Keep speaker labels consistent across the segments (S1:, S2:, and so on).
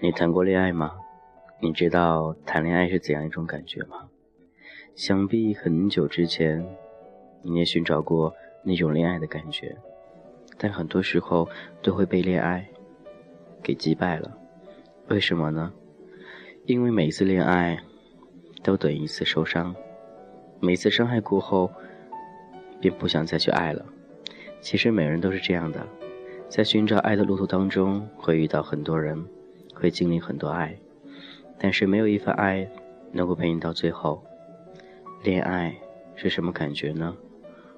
S1: 你谈过恋爱吗？你知道谈恋爱是怎样一种感觉吗？想必很久之前，你也寻找过那种恋爱的感觉，但很多时候都会被恋爱给击败了。为什么呢？因为每一次恋爱都等于一次受伤，每次伤害过后，便不想再去爱了。其实每人都是这样的，在寻找爱的路途当中，会遇到很多人。会经历很多爱，但是没有一份爱能够陪你到最后。恋爱是什么感觉呢？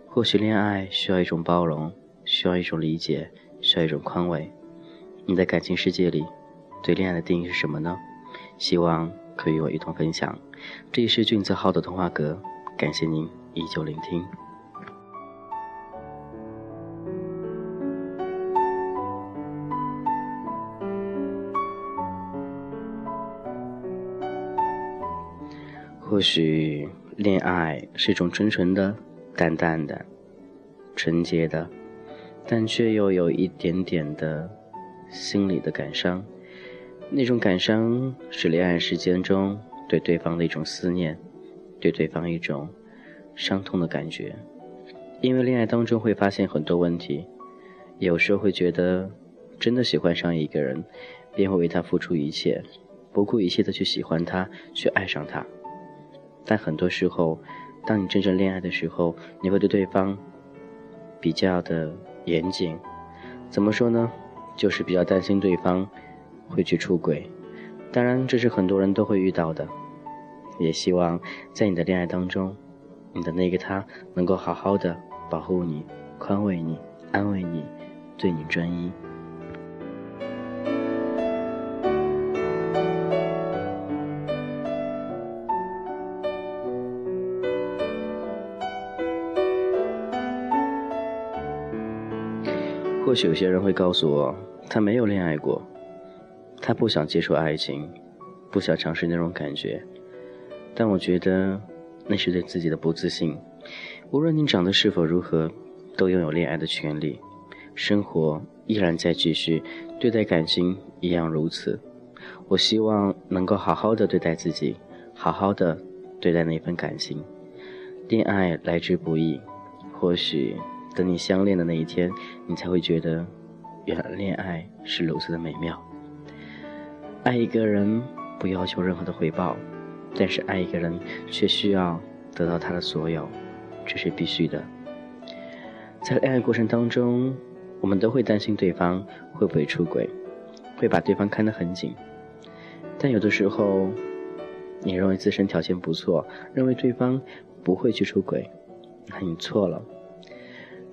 S1: 或许恋爱需要一种包容，需要一种理解，需要一种宽慰。你在感情世界里，对恋爱的定义是什么呢？希望可以与我一同分享。这里是俊泽浩的童话阁，感谢您依旧聆听。或许恋爱是一种纯纯的、淡淡的、纯洁的，但却又有一点点的心理的感伤。那种感伤是恋爱时间中对对方的一种思念，对对方一种伤痛的感觉。因为恋爱当中会发现很多问题，有时候会觉得真的喜欢上一个人，便会为他付出一切，不顾一切的去喜欢他，去爱上他。但很多时候，当你真正恋爱的时候，你会对对方比较的严谨。怎么说呢？就是比较担心对方会去出轨。当然，这是很多人都会遇到的。也希望在你的恋爱当中，你的那个他能够好好的保护你、宽慰你、安慰你、对你专一。或许有些人会告诉我，他没有恋爱过，他不想接受爱情，不想尝试那种感觉。但我觉得那是对自己的不自信。无论你长得是否如何，都拥有恋爱的权利。生活依然在继续，对待感情一样如此。我希望能够好好的对待自己，好好的对待那份感情。恋爱来之不易，或许。等你相恋的那一天，你才会觉得，原来恋爱是如此的美妙。爱一个人不要求任何的回报，但是爱一个人却需要得到他的所有，这是必须的。在恋爱过程当中，我们都会担心对方会不会出轨，会把对方看得很紧。但有的时候，你认为自身条件不错，认为对方不会去出轨，那你错了。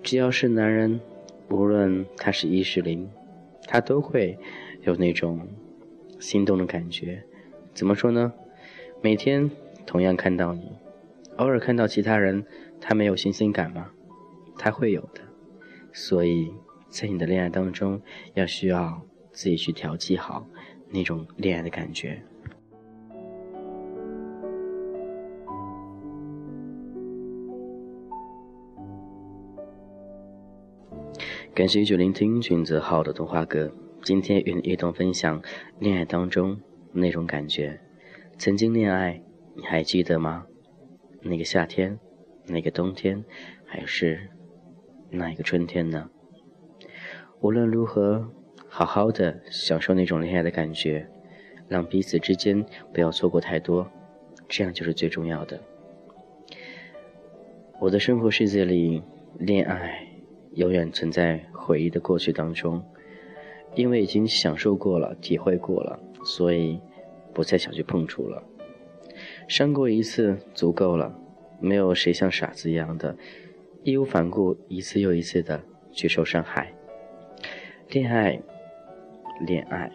S1: 只要是男人，无论他是一是零，他都会有那种心动的感觉。怎么说呢？每天同样看到你，偶尔看到其他人，他没有新鲜感吗？他会有的。所以在你的恋爱当中，要需要自己去调剂好那种恋爱的感觉。感谢一九聆听君子号的童话歌。今天与你一同分享恋爱当中那种感觉。曾经恋爱，你还记得吗？那个夏天，那个冬天，还是那一个春天呢？无论如何，好好的享受那种恋爱的感觉，让彼此之间不要错过太多，这样就是最重要的。我的生活世界里，恋爱。永远存在回忆的过去当中，因为已经享受过了、体会过了，所以不再想去碰触了。伤过一次足够了，没有谁像傻子一样的义无反顾一次又一次的去受伤害。恋爱，恋爱，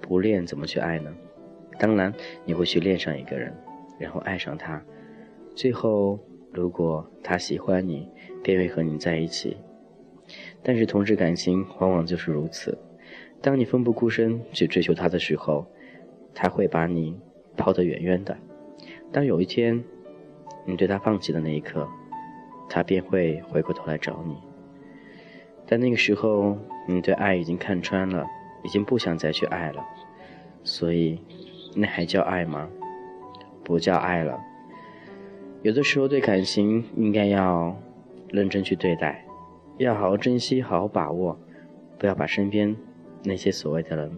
S1: 不恋怎么去爱呢？当然，你会去恋上一个人，然后爱上他，最后如果他喜欢你，便会和你在一起。但是同志感情往往就是如此，当你奋不顾身去追求他的时候，他会把你抛得远远的。当有一天你对他放弃的那一刻，他便会回过头来找你。但那个时候，你对爱已经看穿了，已经不想再去爱了，所以，那还叫爱吗？不叫爱了。有的时候对感情应该要认真去对待，要好好珍惜，好好把握，不要把身边那些所谓的人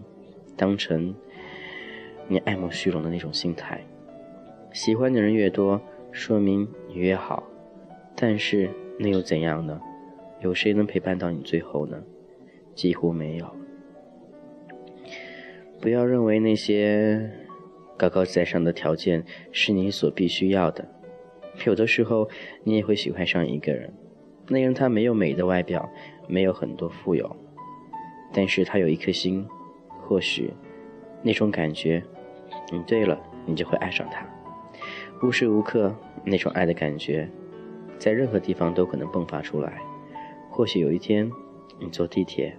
S1: 当成你爱慕虚荣的那种心态。喜欢的人越多，说明你越好，但是那又怎样呢？有谁能陪伴到你最后呢？几乎没有。不要认为那些高高在上的条件是你所必须要的。有的时候，你也会喜欢上一个人，那个人他没有美的外表，没有很多富有，但是他有一颗心，或许那种感觉，你对了，你就会爱上他。无时无刻，那种爱的感觉，在任何地方都可能迸发出来。或许有一天，你坐地铁，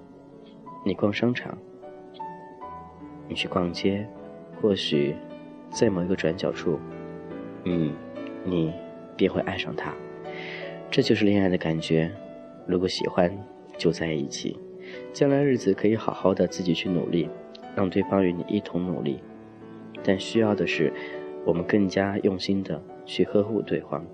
S1: 你逛商场，你去逛街，或许在某一个转角处，嗯，你。便会爱上他，这就是恋爱的感觉。如果喜欢，就在一起，将来日子可以好好的自己去努力，让对方与你一同努力。但需要的是，我们更加用心的去呵护对方，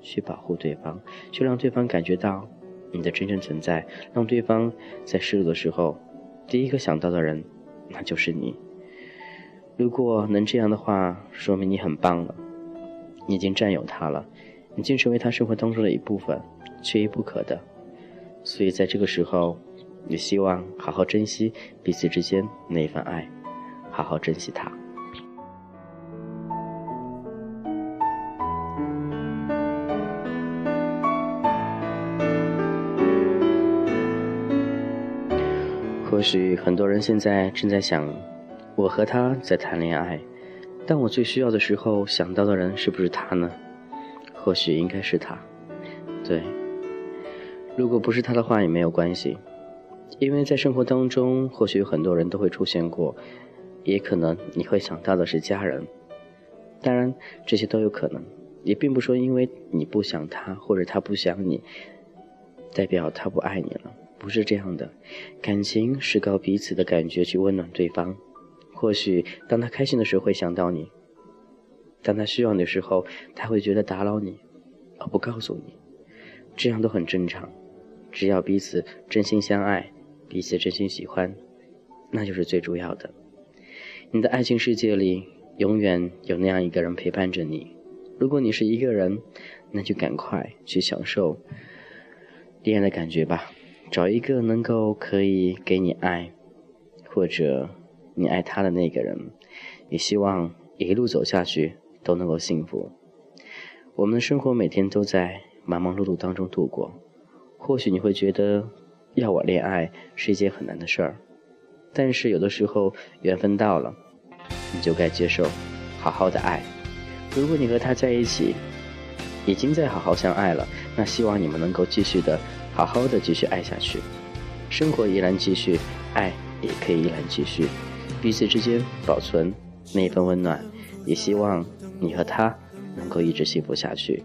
S1: 去保护对方，去让对方感觉到你的真正存在，让对方在失落的时候，第一个想到的人，那就是你。如果能这样的话，说明你很棒了。你已经占有他了，已经成为他生活当中的一部分，缺一不可的。所以在这个时候，也希望好好珍惜彼此之间那一份爱，好好珍惜他。或许很多人现在正在想，我和他在谈恋爱。但我最需要的时候想到的人是不是他呢？或许应该是他。对，如果不是他的话也没有关系，因为在生活当中，或许有很多人都会出现过，也可能你会想到的是家人。当然，这些都有可能，也并不说因为你不想他或者他不想你，代表他不爱你了，不是这样的。感情是靠彼此的感觉去温暖对方。或许当他开心的时候会想到你，当他需要你的时候，他会觉得打扰你，而不告诉你，这样都很正常。只要彼此真心相爱，彼此真心喜欢，那就是最主要的。你的爱情世界里永远有那样一个人陪伴着你。如果你是一个人，那就赶快去享受恋爱的感觉吧，找一个能够可以给你爱，或者。你爱他的那个人，也希望一路走下去都能够幸福。我们的生活每天都在忙忙碌碌当中度过，或许你会觉得要我恋爱是一件很难的事儿，但是有的时候缘分到了，你就该接受，好好的爱。如果你和他在一起，已经在好好相爱了，那希望你们能够继续的好好的继续爱下去，生活依然继续，爱也可以依然继续。彼此之间保存那份温暖，也希望你和他能够一直幸福下去。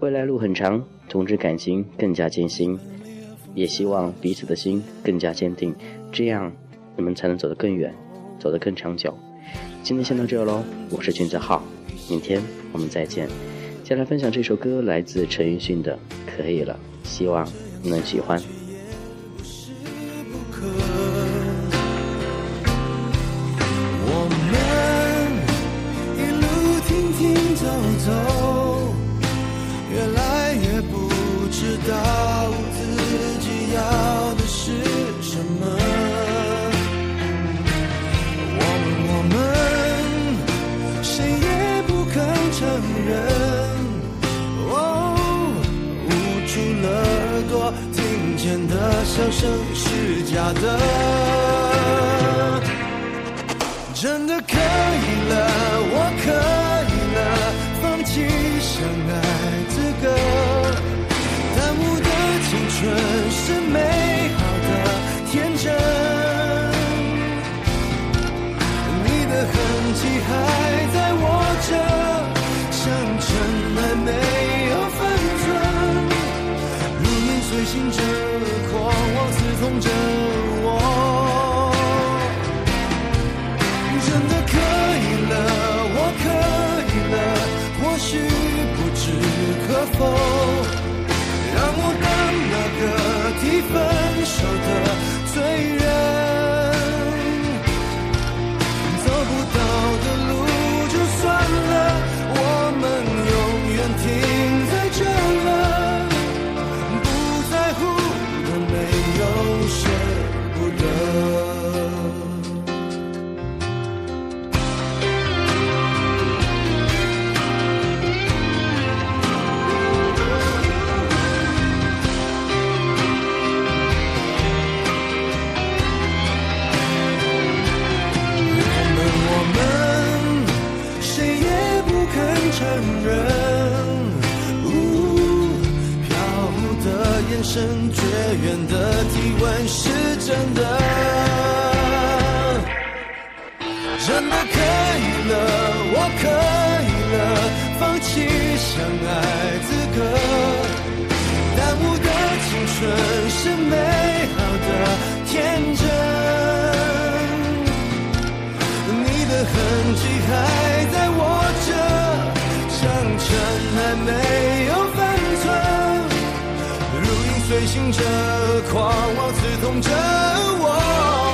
S1: 未来路很长，同志感情更加艰辛，也希望彼此的心更加坚定，这样你们才能走得更远，走得更长久。今天先到这喽，我是君子浩，明天我们再见。接下来分享这首歌，来自陈奕迅的《可以了》，希望你能喜欢。
S2: 承认。哦，捂住了耳朵，听见的
S1: 笑声是假的，真的可以了，我可以了，放弃相爱资格，耽误的青春是美
S2: 真的可以了我可以了放弃相爱资格耽误的青春是美
S1: 好的天真。你的痕迹还在我这像尘埃没有分寸。如影随形着
S2: 狂妄刺痛着我。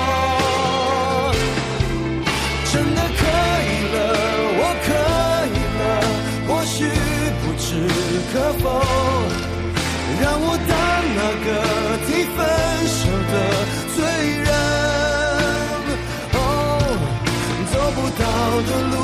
S2: 到的